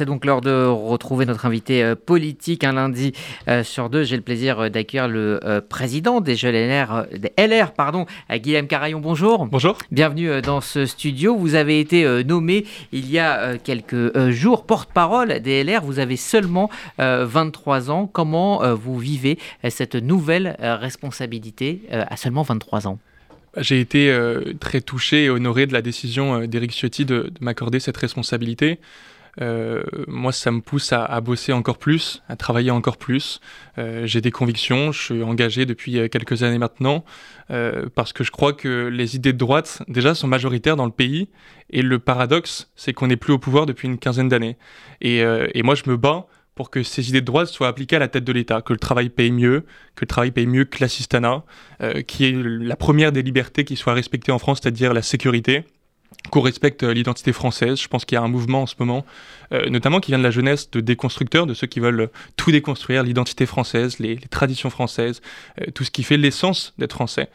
c'est donc l'heure de retrouver notre invité euh, politique un lundi euh, sur deux. J'ai le plaisir euh, d'accueillir le président des Jeunes LR, des LR pardon, Guillaume Carayon. Bonjour. Bonjour. Bienvenue dans ce studio. Vous avez été nommé il y a quelques jours porte-parole des LR. Vous avez seulement 23 ans. Comment vous vivez cette nouvelle responsabilité à seulement 23 ans? J'ai été très touché et honoré de la décision d'Éric Ciotti de m'accorder cette responsabilité. Euh, moi, ça me pousse à, bosser encore plus, à travailler encore plus. Euh, j'ai des convictions, je suis engagé depuis euh, quelques années maintenant, parce que je crois que les idées de droite, déjà, sont majoritaires dans le pays. Et le paradoxe, c'est qu'on n'est plus au pouvoir depuis une quinzaine d'années. Et, et moi, je me bats pour que ces idées de droite soient appliquées à la tête de l'État, que le travail paye mieux, que le travail paye mieux que l'assistanat, qui est la première des libertés qui soit respectée en France, c'est-à-dire la sécurité qu'on respecte euh, l'identité française. Je pense qu'il y a un mouvement en ce moment, euh, notamment qui vient de la jeunesse de déconstructeurs, de ceux qui veulent tout déconstruire, l'identité française, les, traditions françaises, euh, tout ce qui fait l'essence d'être français.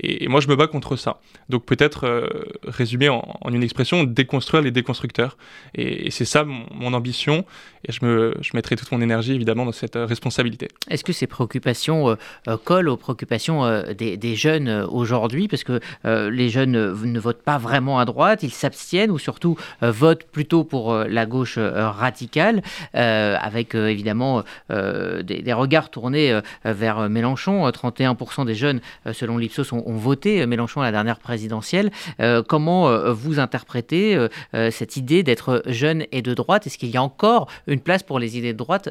Et, moi, je me bats contre ça. Donc peut-être résumer en, une expression, déconstruire les déconstructeurs. Et, c'est ça mon, ambition. Et je, me, je mettrai toute mon énergie, évidemment, dans cette responsabilité. Est-ce que ces préoccupations collent aux préoccupations des, des, jeunes aujourd'hui? Parce que les jeunes ne votent pas vraiment à droite ils s'abstiennent ou surtout euh, votent plutôt pour euh, la gauche euh, radicale, avec évidemment des, regards tournés vers Mélenchon. 31% des jeunes, selon l'Ipsos, ont, voté Mélenchon à la dernière présidentielle. comment vous interprétez cette idée d'être jeune et de droite? Est-ce qu'il y a encore une place pour les idées de droite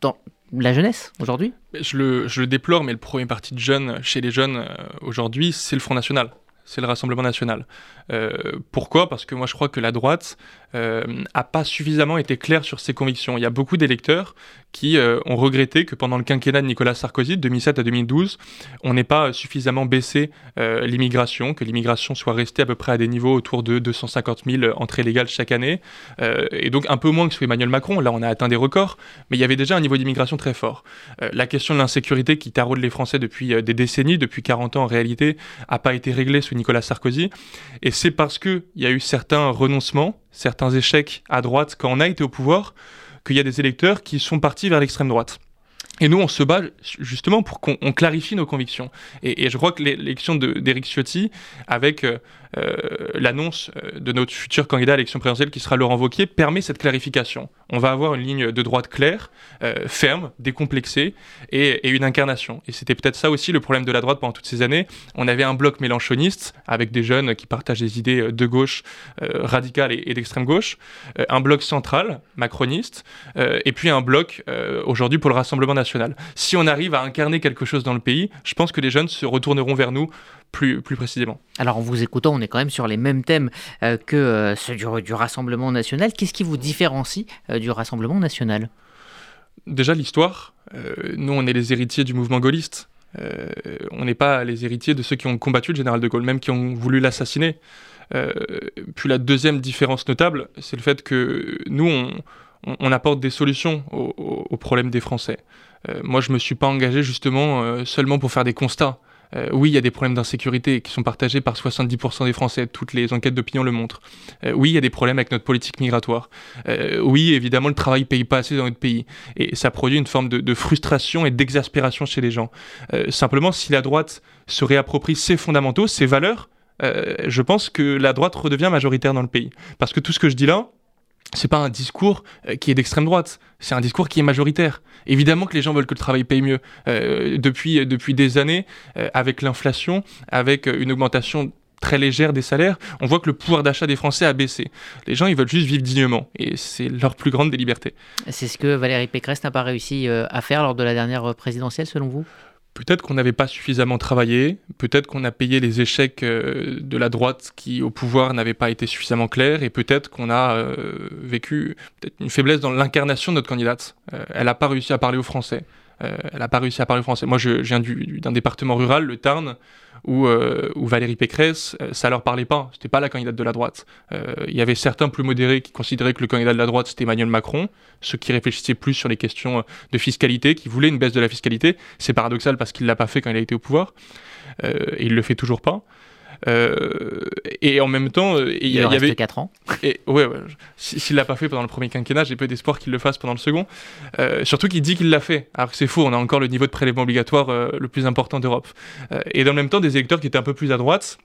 dans la jeunesse aujourd'hui? Je le, je le, déplore, mais le premier parti de jeunes chez les jeunes aujourd'hui, c'est le Front National c'est le Rassemblement national. Euh, pourquoi? Parce que moi je crois que la droite euh, a pas suffisamment été claire sur ses convictions. Il y a beaucoup d'électeurs qui euh, ont regretté que pendant le quinquennat de Nicolas Sarkozy, de 2007 à 2012, on n'ait pas suffisamment baissé euh, l'immigration, que l'immigration soit restée à peu près à des niveaux autour de 250 000 entrées légales chaque année, et donc un peu moins que sous Emmanuel Macron. Là, on a atteint des records, mais il y avait déjà un niveau d'immigration très fort. la question de l'insécurité qui taraude les Français depuis des décennies, depuis 40 ans en réalité, n'a pas été réglée sous Nicolas Sarkozy, et c'est parce qu'il y a eu certains renoncements, certains échecs à droite quand on a été au pouvoir, qu'il y a des électeurs qui sont partis vers l'extrême droite. Et nous, on se bat justement pour qu'on clarifie nos convictions. Et, je crois que l'élection d'Éric Ciotti, avec euh, l'annonce euh, de notre futur candidat à l'élection présidentielle qui sera Laurent Wauquiez permet cette clarification. On va avoir une ligne de droite claire, euh, ferme, décomplexée et, une incarnation. Et c'était peut-être ça aussi le problème de la droite pendant toutes ces années. On avait un bloc mélanchoniste avec des jeunes qui partagent des idées de gauche radicale et, d'extrême gauche, un bloc central macroniste et puis un bloc aujourd'hui pour le Rassemblement national. Si on arrive à incarner quelque chose dans le pays, je pense que les jeunes se retourneront vers nous plus, plus précisément. Alors en vous écoutant, on est quand même sur les mêmes thèmes euh, que euh, ceux du, Rassemblement national. Qu'est-ce qui vous différencie euh, du Rassemblement national? Déjà l'histoire. nous, on est les héritiers du mouvement gaulliste. on n'est pas les héritiers de ceux qui ont combattu le général de Gaulle, même qui ont voulu l'assassiner. puis la deuxième différence notable, c'est le fait que nous, on, apporte des solutions aux, problèmes des Français. moi, je ne me suis pas engagé justement seulement pour faire des constats. Euh, oui, il y a des problèmes d'insécurité qui sont partagés par 70% des Français, toutes les enquêtes d'opinion le montrent. Euh, oui, il y a des problèmes avec notre politique migratoire. Euh, oui, évidemment, le travail ne paye pas assez dans notre pays. Et ça produit une forme de, frustration et d'exaspération chez les gens. simplement, si la droite se réapproprie ses fondamentaux, ses valeurs, je pense que la droite redevient majoritaire dans le pays. Parce que tout ce que je dis là, c'est pas un discours euh, qui est d'extrême droite, c'est un discours qui est majoritaire. Évidemment que les gens veulent que le travail paye mieux. Euh, depuis, depuis des années, euh, avec l'inflation, avec une augmentation très légère des salaires, on voit que le pouvoir d'achat des Français a baissé. Les gens, ils veulent juste vivre dignement, et c'est leur plus grande des libertés. C'est ce que Valérie Pécresse n'a pas réussi à faire lors de la dernière présidentielle, selon vous? Peut-être qu'on n'avait pas suffisamment travaillé, peut-être qu'on a payé les échecs euh, de la droite qui au pouvoir n'avaient pas été suffisamment clairs, et peut-être qu'on a euh, vécu une faiblesse dans l'incarnation de notre candidate. Euh, elle n'a pas réussi à parler aux Français. Elle n'a pas réussi à parler Français. Moi, je, viens d'un département rural, le Tarn, où, euh, Valérie Pécresse, euh, ça leur parlait pas. C'était pas la candidate de la droite. Euh, il y avait certains plus modérés qui considéraient que le candidat de la droite c'était Emmanuel Macron, ceux qui réfléchissaient plus sur les questions de fiscalité, qui voulaient une baisse de la fiscalité. C'est paradoxal parce qu'il l'a pas fait quand il a été au pouvoir, et il le fait toujours pas. Et en même temps, il y, avait 4 ans. Et ouais, ouais s'il l'a pas fait pendant le premier quinquennat, j'ai peu d'espoir qu'il le fasse pendant le second. surtout qu'il dit qu'il l'a fait. Alors que c'est faux, on a encore le niveau de prélèvement obligatoire le plus important d'Europe. et dans le même temps, des électeurs qui étaient un peu plus à droite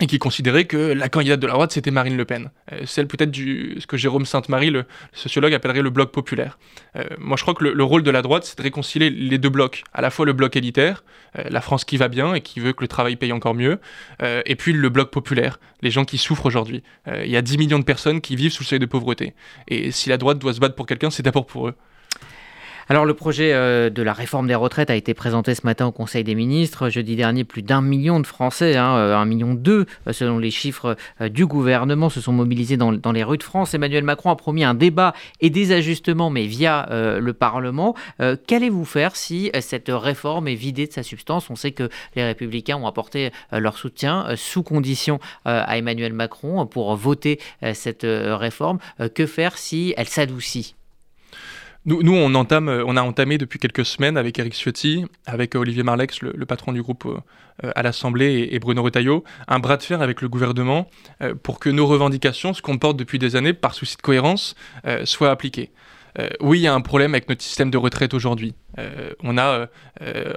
et qui considérait que la candidate de la droite, c'était Marine Le Pen. Euh, celle peut-être du ce que Jérôme Sainte-Marie, le, sociologue, appellerait le bloc populaire. Euh, moi, je crois que le, rôle de la droite, c'est de réconcilier les deux blocs. À la fois le bloc élitaire, euh, la France qui va bien et qui veut que le travail paye encore mieux, et puis le bloc populaire, les gens qui souffrent aujourd'hui. Il y a 10 millions de personnes qui vivent sous le seuil de pauvreté. Et si la droite doit se battre pour quelqu'un, c'est d'abord pour eux. Alors le projet euh, de la réforme des retraites a été présenté ce matin au Conseil des ministres. Jeudi dernier, plus d'un million de Français, hein, euh, un million deux euh, selon les chiffres du gouvernement, se sont mobilisés dans, les rues de France. Emmanuel Macron a promis un débat et des ajustements, mais via le Parlement. Qu'allez-vous faire si cette réforme est vidée de sa substance? On sait que les républicains ont apporté leur soutien sous condition à Emmanuel Macron pour voter cette réforme. Que faire si elle s'adoucit? Nous, euh, on a entamé depuis quelques semaines avec Eric Ciotti, avec euh, Olivier Marlex, le, patron du groupe euh, à l'Assemblée, et, Bruno Retailleau, un bras de fer avec le gouvernement pour que nos revendications, ce qu'on porte depuis des années, par souci de cohérence, soient appliquées. oui, il y a un problème avec notre système de retraite aujourd'hui.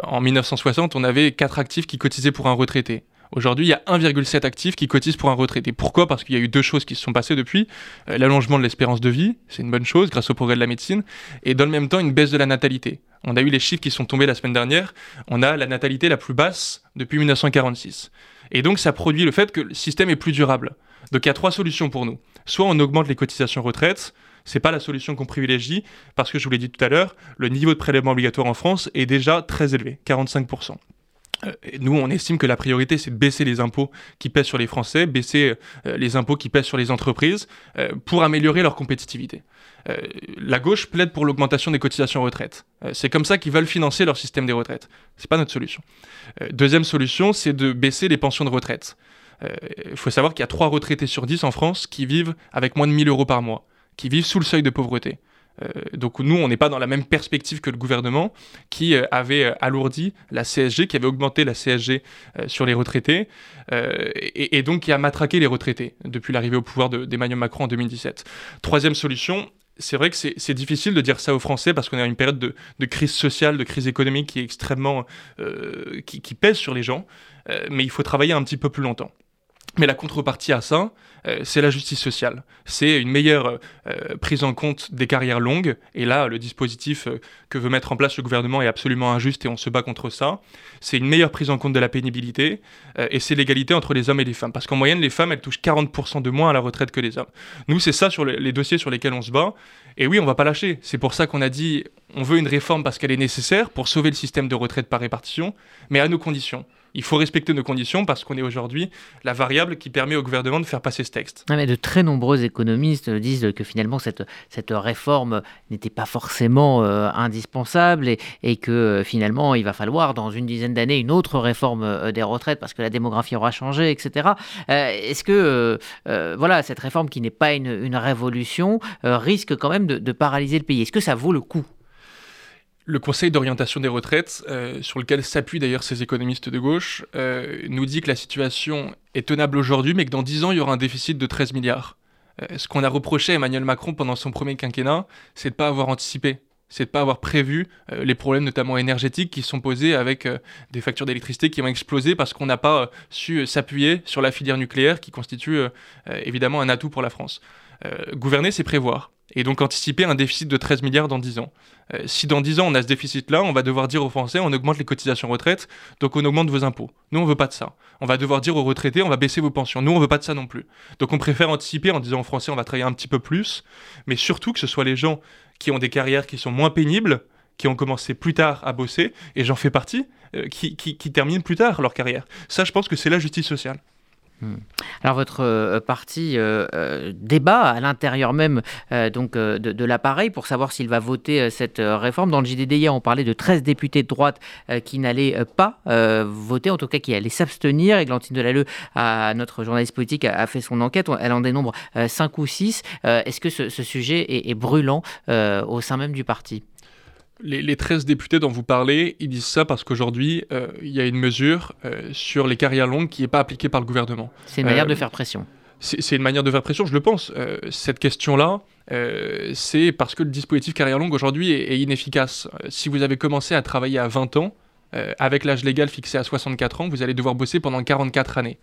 en 1960, on avait quatre actifs qui cotisaient pour un retraité. Aujourd'hui, il y a 1,7 actifs qui cotisent pour un retraité. Pourquoi? Parce qu'il y a eu deux choses qui se sont passées depuis. Euh, l'allongement de l'espérance de vie, c'est une bonne chose grâce au progrès de la médecine, et dans le même temps une baisse de la natalité. On a eu les chiffres qui sont tombés la semaine dernière. On a la natalité la plus basse depuis 1946. Et donc ça produit le fait que le système est plus durable. Donc il y a trois solutions pour nous. Soit on augmente les cotisations retraite, c'est pas la solution qu'on privilégie parce que je vous l'ai dit tout à l'heure, le niveau de prélèvement obligatoire en France est déjà très élevé, 45%. Euh, nous, on estime que la priorité, c'est de baisser les impôts qui pèsent sur les Français, baisser euh, les impôts qui pèsent sur les entreprises, euh, pour améliorer leur compétitivité. la gauche plaide pour l'augmentation des cotisations retraite. c'est comme ça qu'ils veulent financer leur système des retraites. C'est pas notre solution. deuxième solution, c'est de baisser les pensions de retraite. Il faut savoir qu'il y a 3 retraités sur 10 en France qui vivent avec moins de 1000 euros par mois, qui vivent sous le seuil de pauvreté. Euh, donc nous, on n'est pas dans la même perspective que le gouvernement qui euh, avait euh, alourdi la CSG, qui avait augmenté la CSG sur les retraités, et, donc qui a matraqué les retraités depuis l'arrivée au pouvoir d'Emmanuel Macron en 2017. Troisième solution, c'est vrai que c'est difficile de dire ça aux Français parce qu'on est dans une période de, crise sociale, de crise économique qui est extrêmement... qui, pèse sur les gens, mais il faut travailler un petit peu plus longtemps. Mais la contrepartie à ça, euh, c'est la justice sociale. C'est une meilleure euh, prise en compte des carrières longues. Et là, le dispositif euh, que veut mettre en place le gouvernement est absolument injuste et on se bat contre ça. C'est une meilleure prise en compte de la pénibilité et c'est l'égalité entre les hommes et les femmes. Parce qu'en moyenne, les femmes, elles touchent 40% de moins à la retraite que les hommes. Nous, c'est ça sur les, dossiers sur lesquels on se bat. Et oui, on va pas lâcher. C'est pour ça qu'on a dit, on veut une réforme parce qu'elle est nécessaire pour sauver le système de retraite par répartition, mais à nos conditions il faut respecter nos conditions parce qu'on est aujourd'hui la variable qui permet au gouvernement de faire passer ce texte. mais de très nombreux économistes disent que finalement cette, cette réforme n'était pas forcément euh, indispensable et, que euh, finalement il va falloir dans une dizaine d'années une autre réforme euh, des retraites parce que la démographie aura changé, etc. Est-ce que voilà cette réforme qui n'est pas une, une révolution risque quand même de, de paralyser le pays? Est-ce que ça vaut le coup? Le Conseil d'orientation des retraites, euh, sur lequel s'appuient d'ailleurs ces économistes de gauche, euh, nous dit que la situation est tenable aujourd'hui, mais que dans 10 ans, il y aura un déficit de 13 milliards. Euh, ce qu'on a reproché à Emmanuel Macron pendant son premier quinquennat, c'est de ne pas avoir anticipé, c'est de ne pas avoir prévu les problèmes notamment énergétiques qui sont posés avec des factures d'électricité qui ont explosé parce qu'on n'a pas su s'appuyer sur la filière nucléaire qui constitue évidemment un atout pour la France. gouverner, c'est prévoir et donc anticiper un déficit de 13 milliards dans 10 ans. Euh, si dans 10 ans on a ce déficit-là, on va devoir dire aux Français on augmente les cotisations retraite, donc on augmente vos impôts. Nous on veut pas de ça. On va devoir dire aux retraités on va baisser vos pensions. Nous on veut pas de ça non plus. Donc on préfère anticiper en disant aux Français on va travailler un petit peu plus, mais surtout que ce soit les gens qui ont des carrières qui sont moins pénibles, qui ont commencé plus tard à bosser, et j'en fais partie, euh, qui, qui terminent plus tard leur carrière. Ça je pense que c'est la justice sociale. Hmm. Alors votre euh, parti euh, euh, débat à l'intérieur même donc de, l'appareil pour savoir s'il va voter cette réforme. Dans le JDD hier, on parlait de 13 députés de droite qui n'allaient pas voter, en tout cas qui allaient s'abstenir. Églantine Delalleux, à notre journaliste politique, a, fait son enquête. Elle en dénombre 5 ou 6. Est-ce que ce, sujet est brûlant au sein même du parti? Les, 13 députés dont vous parlez, ils disent ça parce qu'aujourd'hui, il y a une mesure sur les carrières longues qui n'est pas appliquée par le gouvernement. C'est une manière de faire pression. C'est une manière de faire pression, je le pense. cette question-là, c'est parce que le dispositif carrière longue aujourd'hui est, est, inefficace. si vous avez commencé à travailler à 20 ans, avec l'âge légal fixé à 64 ans, vous allez devoir bosser pendant 44 années.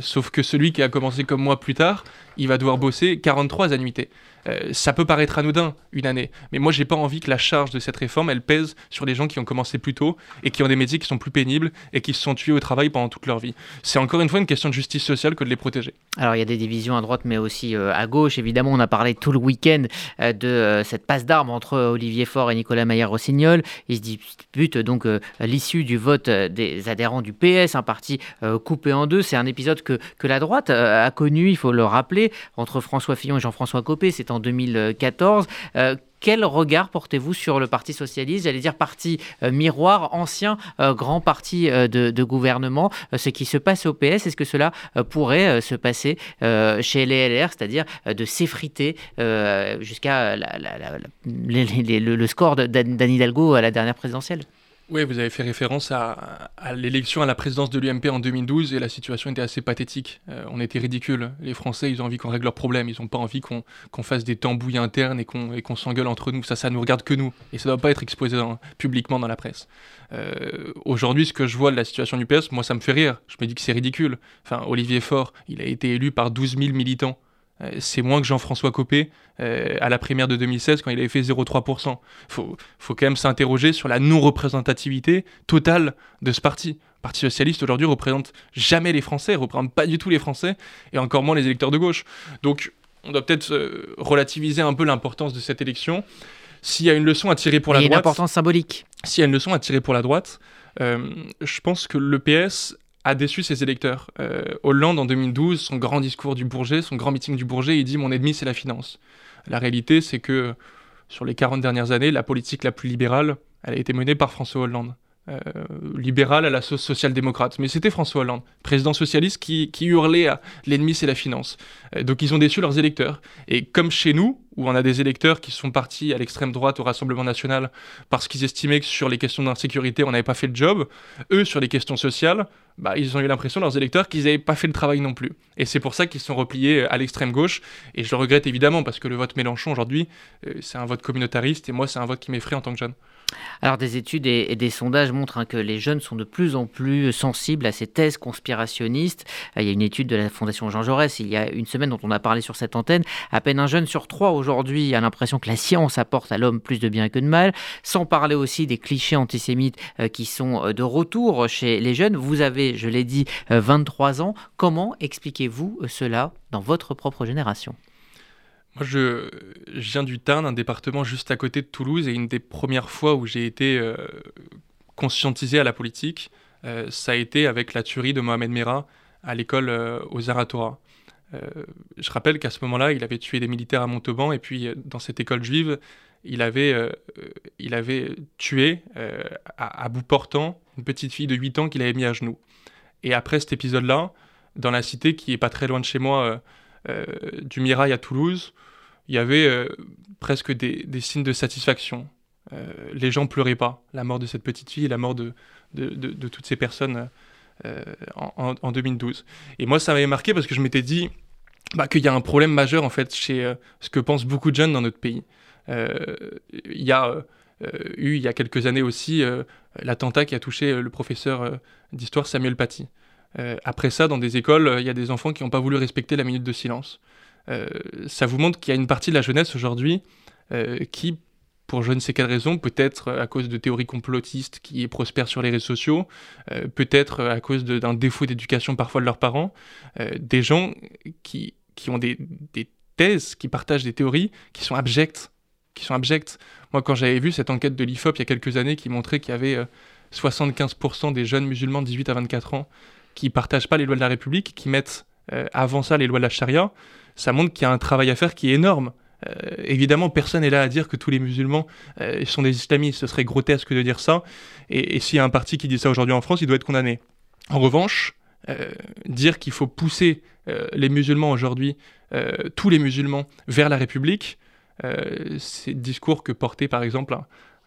sauf que celui qui a commencé comme moi plus tard, il va devoir bosser 43 annuités. Euh, ça peut paraître anodin une année, mais moi j'ai pas envie que la charge de cette réforme elle pèse sur les gens qui ont commencé plus tôt et qui ont des métiers qui sont plus pénibles et qui se sont tués au travail pendant toute leur vie. C'est encore une fois une question de justice sociale que de les protéger. Alors il y a des divisions à droite mais aussi euh, à gauche. Évidemment, on a parlé tout le week-end euh, de cette passe d'armes entre Olivier Faure et Nicolas Maillard-Rossignol. Ils se disputent donc l'issue du vote des adhérents du PS, un parti coupé en deux. C'est un épisode que, que la droite a connu, il faut le rappeler, entre François Fillon et Jean-François Copé. C'est 2014. Euh, quel regard portez-vous sur le Parti socialiste J'allais dire parti euh, miroir, ancien euh, grand parti de, gouvernement. ce qui se passe au PS, est-ce que cela pourrait se passer chez les LR, c'est-à-dire de s'effriter jusqu'à le, score d'Anne Hidalgo à la dernière présidentielle? Oui, vous avez fait référence à, l'élection à la présidence de l'UMP en 2012 et la situation était assez pathétique. Euh, on était ridicule. Les Français, ils ont envie qu'on règle leurs problèmes. Ils n'ont pas envie qu'on fasse des tambouilles internes et qu'on s'engueule entre nous. Ça, ça nous regarde que nous. Et ça ne doit pas être exposé publiquement dans la presse. Euh, aujourd'hui, ce que je vois de la situation du PS, moi, ça me fait rire. Je me dis que c'est ridicule. Enfin, Olivier Faure, il a été élu par 12 000 militants. Euh, c'est moins que Jean-François Copé euh, à la primaire de 2016 quand il avait fait 0,3%. Il faut, faut quand même s'interroger sur la non-représentativité totale de ce parti. Le Parti socialiste aujourd'hui représente jamais les Français, représente pas du tout les Français et encore moins les électeurs de gauche. Donc on doit peut-être euh, relativiser un peu l'importance de cette élection. S'il y a une leçon à tirer pour la droite, une importance symbolique. S'il y a une leçon à tirer pour la droite, je pense que le PS a déçu ses électeurs. Euh, Hollande, en 2012, son grand discours du Bourget, son grand meeting du Bourget, il dit Mon ennemi, c'est la finance. La réalité, c'est que sur les 40 dernières années, la politique la plus libérale, elle a été menée par François Hollande. Euh, libéral à la sauce social-démocrate. Mais c'était François Hollande, président socialiste, qui, hurlait à l'ennemi c'est la finance. Euh, donc ils ont déçu leurs électeurs. Et comme chez nous, où on a des électeurs qui sont partis à l'extrême droite au Rassemblement national parce qu'ils estimaient que sur les questions d'insécurité on n'avait pas fait le job, eux sur les questions sociales, bah, ils ont eu l'impression, leurs électeurs, qu'ils n'avaient pas fait le travail non plus. Et c'est pour ça qu'ils sont repliés à l'extrême gauche. Et je le regrette évidemment parce que le vote Mélenchon aujourd'hui, euh, c'est un vote communautariste et moi c'est un vote qui m'effraie en tant que jeune. Alors des études et, des sondages montrent hein, que les jeunes sont de plus en plus sensibles à ces thèses conspirationnistes. Euh, il y a une étude de la Fondation Jean Jaurès il y a une semaine dont on a parlé sur cette antenne. À peine un jeune sur trois aujourd'hui a l'impression que la science apporte à l'homme plus de bien que de mal. Sans parler aussi des clichés antisémites euh, qui sont euh, de retour chez les jeunes. Vous avez, je l'ai dit, 23 ans. Comment expliquez-vous cela dans votre propre génération? Moi, je, viens du Tarn, un département juste à côté de Toulouse, et une des premières fois où j'ai été euh, conscientisé à la politique, euh, ça a été avec la tuerie de Mohamed Merah à l'école euh, aux Zaratora. je rappelle qu'à ce moment-là, il avait tué des militaires à Montauban, et puis dans cette école juive, il avait, il avait tué à, à, bout portant une petite fille de 8 ans qu'il avait mis à genoux. Et après cet épisode-là, dans la cité qui est pas très loin de chez moi, du Mirail à Toulouse, il y avait euh, presque des, signes de satisfaction. Euh, les gens pleuraient pas la mort de cette petite fille la mort de, de, toutes ces personnes euh, en, 2012. Et moi, ça m'avait marqué parce que je m'étais dit bah, qu'il y a un problème majeur en fait chez ce que pensent beaucoup de jeunes dans notre pays. Il y a eu il y a quelques années aussi l'attentat qui a touché le professeur d'histoire Samuel Paty. après ça, dans des écoles, il y a des enfants qui n'ont pas voulu respecter la minute de silence. Euh, ça vous montre qu'il y a une partie de la jeunesse aujourd'hui euh, qui, pour je ne sais quelle raison, peut-être à cause de théories complotistes qui prospèrent sur les réseaux sociaux, euh, peut-être à cause d'un défaut d'éducation parfois de leurs parents, des gens qui, qui ont des, des, thèses, qui partagent des théories qui sont abjectes. Qui sont abjectes. Moi, quand j'avais vu cette enquête de l'IFOP il y a quelques années qui montrait qu'il y avait 75% des jeunes musulmans de 18 à 24 ans qui partagent pas les lois de la République, qui mettent avant ça les lois de la charia, ça montre qu'il y a un travail à faire qui est énorme. Euh, évidemment, personne n'est là à dire que tous les musulmans euh, sont des islamistes. Ce serait grotesque de dire ça. Et, s'il y a un parti qui dit ça aujourd'hui en France, il doit être condamné. En revanche, euh, dire qu'il faut pousser les musulmans aujourd'hui, tous les musulmans, vers la République, ces discours que portait par exemple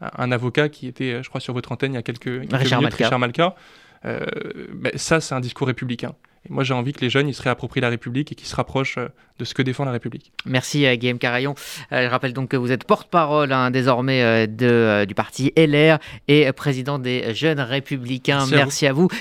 un, avocat qui était, je crois, sur votre antenne il y a quelques, quelques Richard minutes, Richard Malka. Ben, ça, c'est un discours républicain. Et moi, j'ai envie que les jeunes, ils se réapproprient la République et qu'ils se rapprochent euh, de ce que défend la République. Merci, euh, Guillaume Carayon. Euh, je rappelle donc que vous êtes porte-parole hein, désormais de, du parti LR et président des Jeunes Républicains. Merci, à vous.